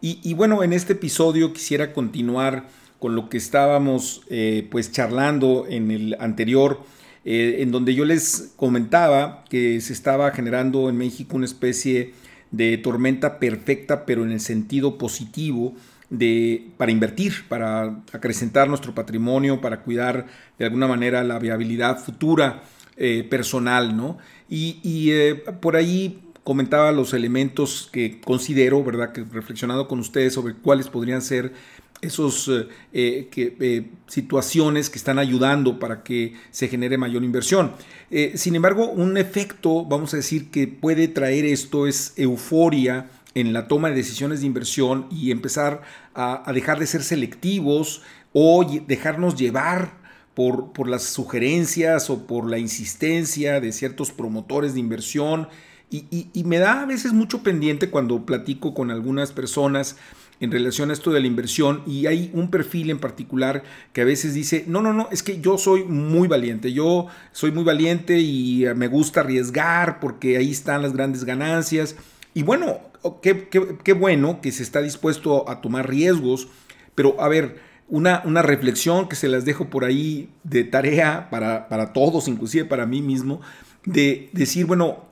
Y, bueno, en este episodio quisiera continuar con lo que estábamos eh, pues charlando en el anterior, eh, en donde yo les comentaba que se estaba generando en México una especie de tormenta perfecta, pero en el sentido positivo, de, para invertir, para acrecentar nuestro patrimonio, para cuidar de alguna manera la viabilidad futura eh, personal, ¿no? Y, por ahí comentaba los elementos que considero, ¿verdad? Que reflexionado con ustedes sobre cuáles podrían ser esos eh, que, eh, situaciones que están ayudando para que se genere mayor inversión. Eh, sin embargo, un efecto, vamos a decir, que puede traer esto es euforia en la toma de decisiones de inversión y empezar a, dejar de ser selectivos o dejarnos llevar por, por las sugerencias o por la insistencia de ciertos promotores de inversión y, me da a veces mucho pendiente cuando platico con algunas personas en relación a esto de la inversión y hay un perfil en particular que a veces dice, no, no, no, es que yo soy muy valiente, yo soy muy valiente y me gusta arriesgar porque ahí están las grandes ganancias. Y bueno, qué, bueno que se está dispuesto a tomar riesgos, pero a ver, una, una, reflexión que se las dejo por ahí de tarea para, para todos, inclusive para mí mismo, de decir, bueno,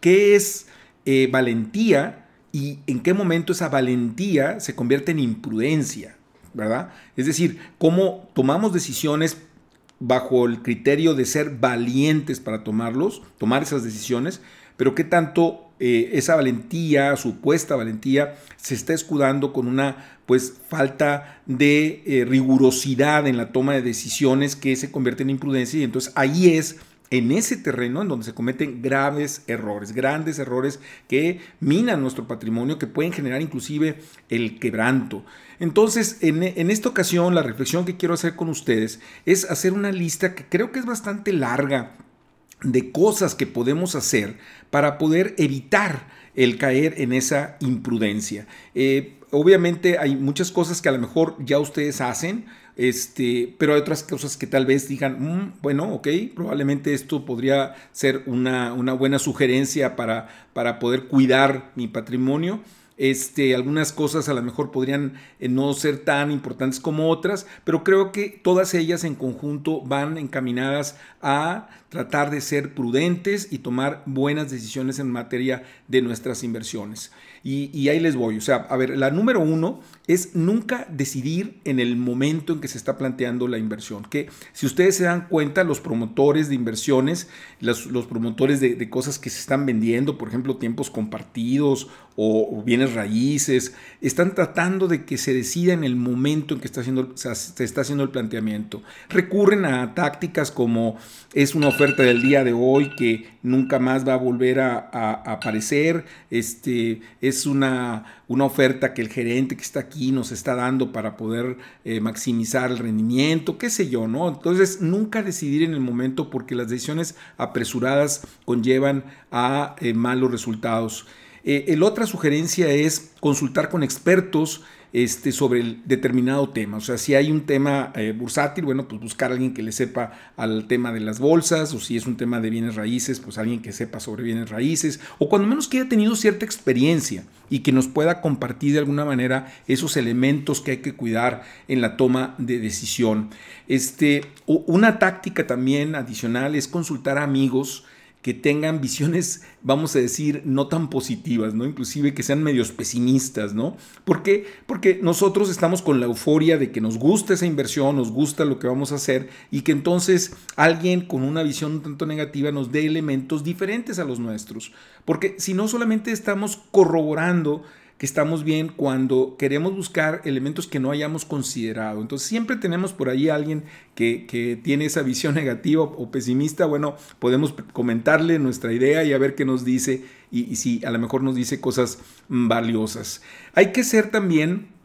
¿Qué es eh, valentía y en qué momento esa valentía se convierte en imprudencia? ¿Verdad? Es decir, cómo tomamos decisiones bajo el criterio de ser valientes para tomarlos, tomar esas decisiones, pero qué tanto eh, esa valentía, supuesta valentía, se está escudando con una pues falta de eh, rigurosidad en la toma de decisiones que se convierte en imprudencia y entonces ahí es en ese terreno en donde se cometen graves errores, grandes errores que minan nuestro patrimonio, que pueden generar inclusive el quebranto. Entonces, en, esta ocasión, la reflexión que quiero hacer con ustedes es hacer una lista que creo que es bastante larga de cosas que podemos hacer para poder evitar el caer en esa imprudencia. Eh, obviamente hay muchas cosas que a lo mejor ya ustedes hacen, este, pero hay otras cosas que tal vez digan, mm, bueno, ok, probablemente esto podría ser una, buena sugerencia para, para poder cuidar mi patrimonio. Este, algunas cosas a lo mejor podrían eh, no ser tan importantes como otras, pero creo que todas ellas en conjunto van encaminadas a tratar de ser prudentes y tomar buenas decisiones en materia de nuestras inversiones. Y, ahí les voy. O sea, a ver, la número uno es nunca decidir en el momento en que se está planteando la inversión. Que si ustedes se dan cuenta, los promotores de inversiones, los, promotores de, cosas que se están vendiendo, por ejemplo, tiempos compartidos o, bienes raíces, están tratando de que se decida en el momento en que está haciendo, se está haciendo el planteamiento. Recurren a tácticas como es una oferta del día de hoy que nunca más va a volver a, aparecer. Este, es una, una, oferta que el gerente que está aquí nos está dando para poder eh, maximizar el rendimiento, qué sé yo, ¿no? Entonces, nunca decidir en el momento porque las decisiones apresuradas conllevan a eh, malos resultados. Eh, la otra sugerencia es consultar con expertos este, sobre el determinado tema. O sea, si hay un tema eh, bursátil, bueno, pues buscar a alguien que le sepa al tema de las bolsas, o si es un tema de bienes raíces, pues alguien que sepa sobre bienes raíces, o cuando menos que haya tenido cierta experiencia y que nos pueda compartir de alguna manera esos elementos que hay que cuidar en la toma de decisión. Este, una táctica también adicional es consultar a amigos que tengan visiones, vamos a decir, no tan positivas, ¿no? Inclusive que sean medios pesimistas, ¿no? ¿Por qué? Porque nosotros estamos con la euforia de que nos gusta esa inversión, nos gusta lo que vamos a hacer y que entonces alguien con una visión un tanto negativa nos dé elementos diferentes a los nuestros. Porque si no solamente estamos corroborando que estamos bien cuando queremos buscar elementos que no hayamos considerado. Entonces siempre tenemos por ahí alguien que, tiene esa visión negativa o pesimista. Bueno, podemos comentarle nuestra idea y a ver qué nos dice y, y si a lo mejor nos dice cosas valiosas. Hay que ser también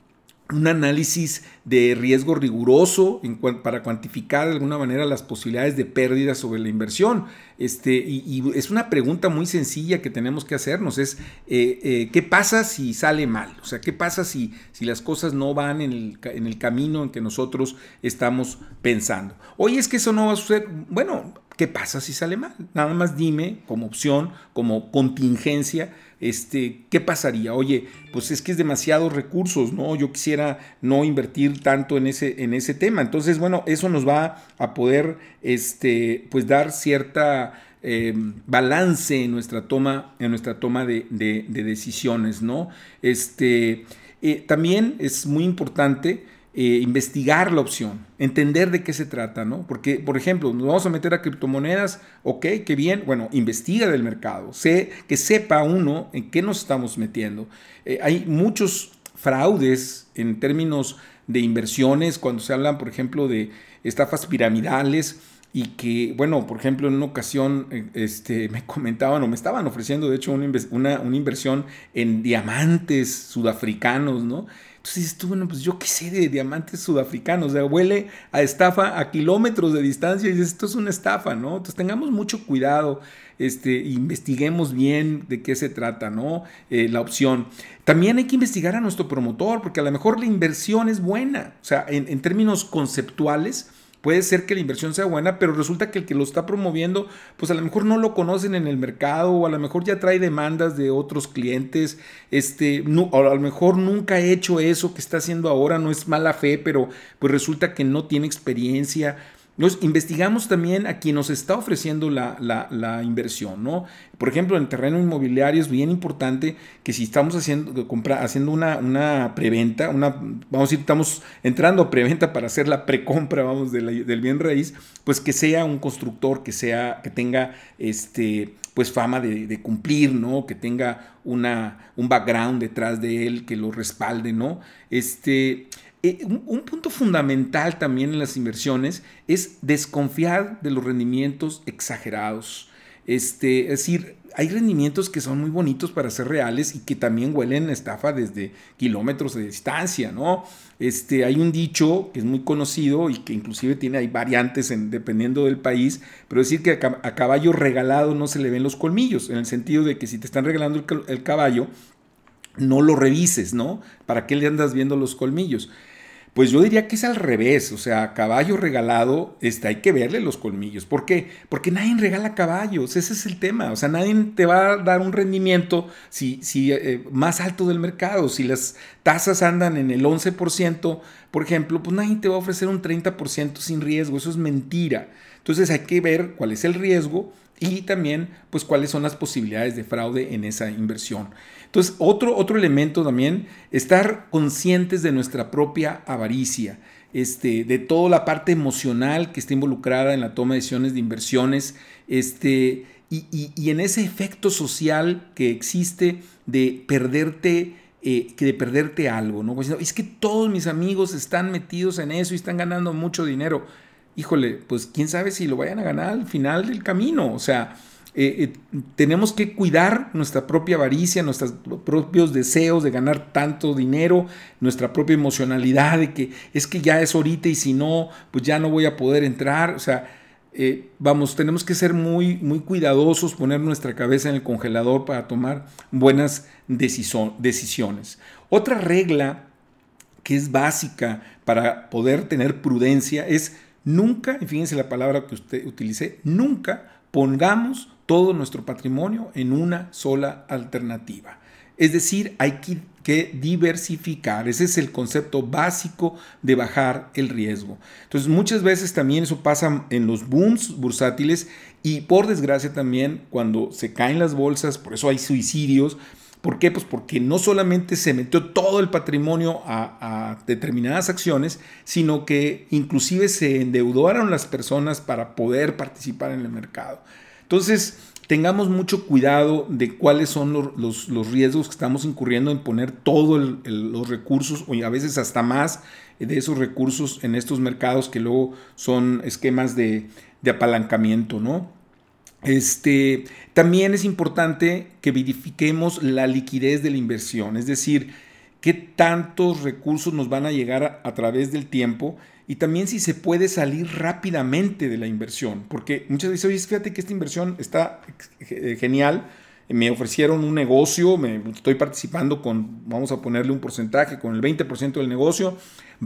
un análisis de riesgo riguroso para cuantificar de alguna manera las posibilidades de pérdida sobre la inversión. Este, y, es una pregunta muy sencilla que tenemos que hacernos, es eh, eh, ¿qué pasa si sale mal? O sea, ¿qué pasa si, si las cosas no van en el, en el camino en que nosotros estamos pensando? Oye, es que eso no va a suceder. Bueno, ¿qué pasa si sale mal? Nada más dime como opción, como contingencia, este, ¿qué pasaría? Oye, pues es que es demasiados recursos, ¿no? Yo quisiera no invertir tanto en ese, en ese tema. Entonces, bueno, eso nos va a poder, este, pues dar cierta em, balance en nuestra toma, en nuestra toma de, decisiones, ¿no? Este, eh, también es muy importante eh, investigar la opción, entender de qué se trata, ¿no? Porque, por ejemplo, nos vamos a meter a criptomonedas, ok, qué bien, bueno, investiga del mercado, sé, que sepa uno en qué nos estamos metiendo. Eh, hay muchos fraudes en términos de inversiones, cuando se hablan, por ejemplo, de estafas piramidales, y que, bueno, por ejemplo, en una ocasión eh, este, me comentaban o me estaban ofreciendo, de hecho, una, una, una inversión en diamantes sudafricanos, ¿no? Entonces dices tú, bueno, pues yo qué sé de diamantes sudafricanos, o sea, huele a estafa a kilómetros de distancia y dices, esto es una estafa, ¿no? Entonces tengamos mucho cuidado, este, investiguemos bien de qué se trata, ¿no? Eh, la opción. También hay que investigar a nuestro promotor, porque a lo mejor la inversión es buena, o sea, en, en términos conceptuales, Puede ser que la inversión sea buena, pero resulta que el que lo está promoviendo, pues a lo mejor no lo conocen en el mercado o a lo mejor ya trae demandas de otros clientes, este, no, o a lo mejor nunca ha hecho eso que está haciendo ahora, no es mala fe, pero pues resulta que no tiene experiencia nos investigamos también a quien nos está ofreciendo la, inversión, ¿no? Por ejemplo, en el terreno inmobiliario es bien importante que si estamos haciendo, haciendo una, una preventa, una, vamos a decir, estamos entrando a preventa para hacer la precompra, vamos, del bien raíz, pues que sea un constructor que sea, que tenga este, pues fama de, de, cumplir, ¿no? Que tenga una, un background detrás de él que lo respalde, ¿no? Este, eh, un, punto fundamental también en las inversiones es desconfiar de los rendimientos exagerados. Este, es decir, hay rendimientos que son muy bonitos para ser reales y que también huelen a estafa desde kilómetros de distancia, ¿no? Este, hay un dicho que es muy conocido y que inclusive tiene hay variantes en, dependiendo del país, pero decir que a, caballo regalado no se le ven los colmillos, en el sentido de que si te están regalando el caballo, no lo revises, ¿no? ¿Para qué le andas viendo los colmillos? Pues yo diría que es al revés, o sea, caballo regalado, este, hay que verle los colmillos. ¿Por qué? Porque nadie regala caballos, ese es el tema. O sea, nadie te va a dar un rendimiento si, si, eh, más alto del mercado. Si las tasas andan en el 11%, por ejemplo, pues nadie te va a ofrecer un 30% sin riesgo, eso es mentira. Entonces hay que ver cuál es el riesgo y también pues cuáles son las posibilidades de fraude en esa inversión. Entonces, otro, otro elemento también, estar conscientes de nuestra propia avaricia, este, de toda la parte emocional que está involucrada en la toma de decisiones de inversiones, este, y, en ese efecto social que existe de perderte. Eh, que de perderte algo, ¿no? Es que todos mis amigos están metidos en eso y están ganando mucho dinero. Híjole, pues quién sabe si lo vayan a ganar al final del camino. O sea, eh, eh, tenemos que cuidar nuestra propia avaricia, nuestros propios deseos de ganar tanto dinero, nuestra propia emocionalidad de que es que ya es ahorita y si no, pues ya no voy a poder entrar. O sea, eh, vamos, tenemos que ser muy, muy cuidadosos, poner nuestra cabeza en el congelador para tomar buenas decisiones. Otra regla que es básica para poder tener prudencia es nunca, y fíjense la palabra que usted utilice, nunca pongamos todo nuestro patrimonio en una sola alternativa. Es decir, hay que, diversificar. Ese es el concepto básico de bajar el riesgo. Entonces, muchas veces también eso pasa en los booms bursátiles y por desgracia también cuando se caen las bolsas, por eso hay suicidios. ¿Por qué? Pues porque no solamente se metió todo el patrimonio a, determinadas acciones, sino que inclusive se endeudaron las personas para poder participar en el mercado. Entonces, tengamos mucho cuidado de cuáles son los, riesgos que estamos incurriendo en poner todos los recursos, o a veces hasta más de esos recursos en estos mercados que luego son esquemas de, apalancamiento, ¿no? Este, también es importante que verifiquemos la liquidez de la inversión, es decir, qué tantos recursos nos van a llegar a, través del tiempo y también si se puede salir rápidamente de la inversión, porque muchas veces, oye, fíjate que esta inversión está eh, genial, me ofrecieron un negocio, me estoy participando con, vamos a ponerle un porcentaje, con el 20% del negocio,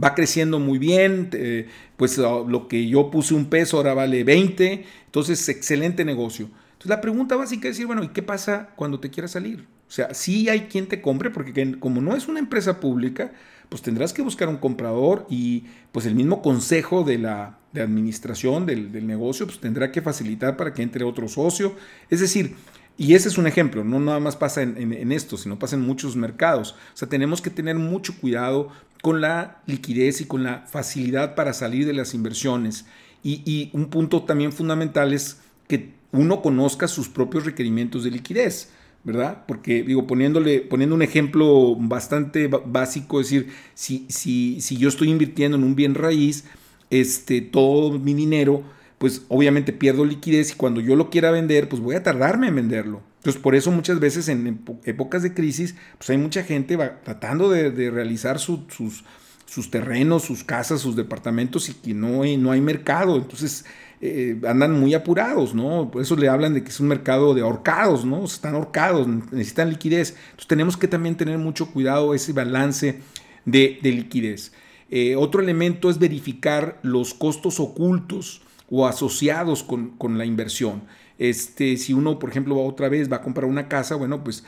va creciendo muy bien, eh, pues lo que yo puse un peso ahora vale 20, entonces excelente negocio. Entonces la pregunta básica es decir, bueno, ¿y qué pasa cuando te quieras salir? O sea, sí hay quien te compre, porque como no es una empresa pública, pues tendrás que buscar un comprador y pues el mismo consejo de la de administración del, negocio pues tendrá que facilitar para que entre otro socio. Es decir, y ese es un ejemplo, no nada más pasa en, esto, sino pasa en muchos mercados. O sea, tenemos que tener mucho cuidado con la liquidez y con la facilidad para salir de las inversiones. Y, y un punto también fundamental es que uno conozca sus propios requerimientos de liquidez. ¿verdad? Porque, digo, poniéndole, poniendo un ejemplo bastante básico, es decir, si, si, si yo estoy invirtiendo en un bien raíz, este, todo mi dinero, pues obviamente pierdo liquidez y cuando yo lo quiera vender, pues voy a tardarme en venderlo. Entonces, por eso muchas veces en épocas de crisis, pues hay mucha gente tratando de, realizar sus, sus terrenos, sus casas, sus departamentos y que no hay, no hay mercado. Entonces, eh, andan muy apurados, ¿no? Por eso le hablan de que es un mercado de ahorcados, ¿no? Están ahorcados, necesitan liquidez. Entonces tenemos que también tener mucho cuidado ese balance de, liquidez. Eh, otro elemento es verificar los costos ocultos o asociados con, la inversión. Este, si uno, por ejemplo, va otra vez, va a comprar una casa, bueno, pues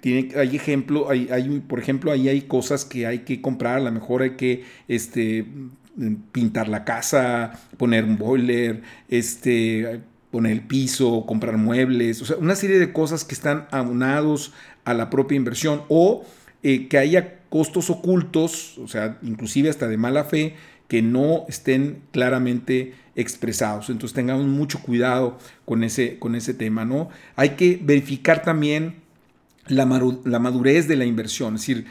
tiene, hay ejemplo, hay, hay, por ejemplo, ahí hay cosas que hay que comprar, a lo mejor hay que este, pintar la casa, poner un boiler, este, poner el piso, comprar muebles, o sea, una serie de cosas que están aunados a la propia inversión o eh, que haya costos ocultos, o sea, inclusive hasta de mala fe, que no estén claramente expresados. Entonces tengamos mucho cuidado con ese, con ese tema, ¿no? Hay que verificar también la, la madurez de la inversión, es decir,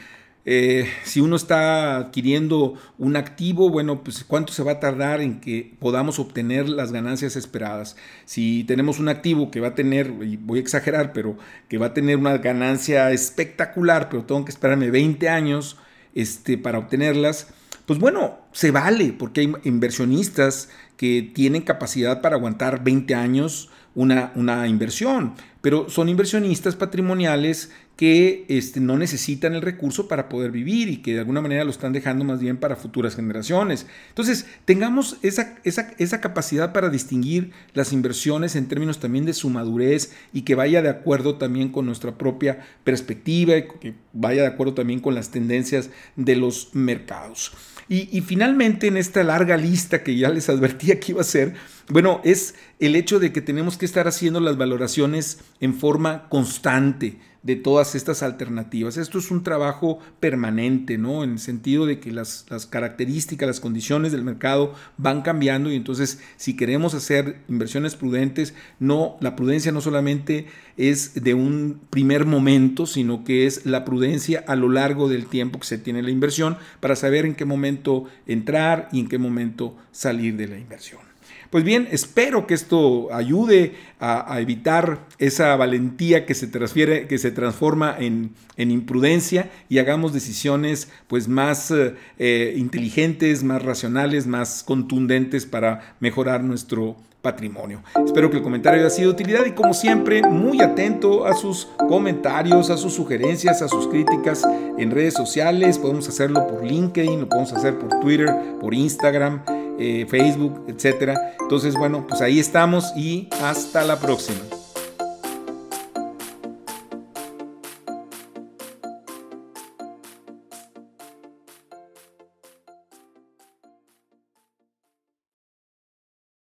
eh, si uno está adquiriendo un activo, bueno, pues cuánto se va a tardar en que podamos obtener las ganancias esperadas. Si tenemos un activo que va a tener, voy a exagerar, pero que va a tener una ganancia espectacular, pero tengo que esperarme 20 años este, para obtenerlas, pues bueno, se vale, porque hay inversionistas que tienen capacidad para aguantar 20 años una, una inversión, pero son inversionistas patrimoniales que este, no necesitan el recurso para poder vivir y que de alguna manera lo están dejando más bien para futuras generaciones. Entonces, tengamos esa, esa, esa capacidad para distinguir las inversiones en términos también de su madurez y que vaya de acuerdo también con nuestra propia perspectiva y que vaya de acuerdo también con las tendencias de los mercados. Y, y finalmente, en esta larga lista que ya les advertía que iba a ser, bueno, es el hecho de que tenemos que estar haciendo las valoraciones en forma constante de todas estas alternativas. Esto es un trabajo permanente, ¿no? En el sentido de que las, características, las condiciones del mercado van cambiando y entonces si queremos hacer inversiones prudentes, no, la prudencia no solamente es de un primer momento, sino que es la prudencia a lo largo del tiempo que se tiene la inversión para saber en qué momento entrar y en qué momento salir de la inversión. Pues bien, espero que esto ayude a, evitar esa valentía que se transfiere, que se transforma en, imprudencia y hagamos decisiones pues más eh, eh, inteligentes, más racionales, más contundentes para mejorar nuestro patrimonio. Espero que el comentario haya sido de utilidad y como siempre muy atento a sus comentarios, a sus sugerencias, a sus críticas en redes sociales. Podemos hacerlo por LinkedIn, lo podemos hacer por Twitter, por Instagram. Eh, Facebook, etcétera. Entonces, bueno, pues ahí estamos y hasta la próxima.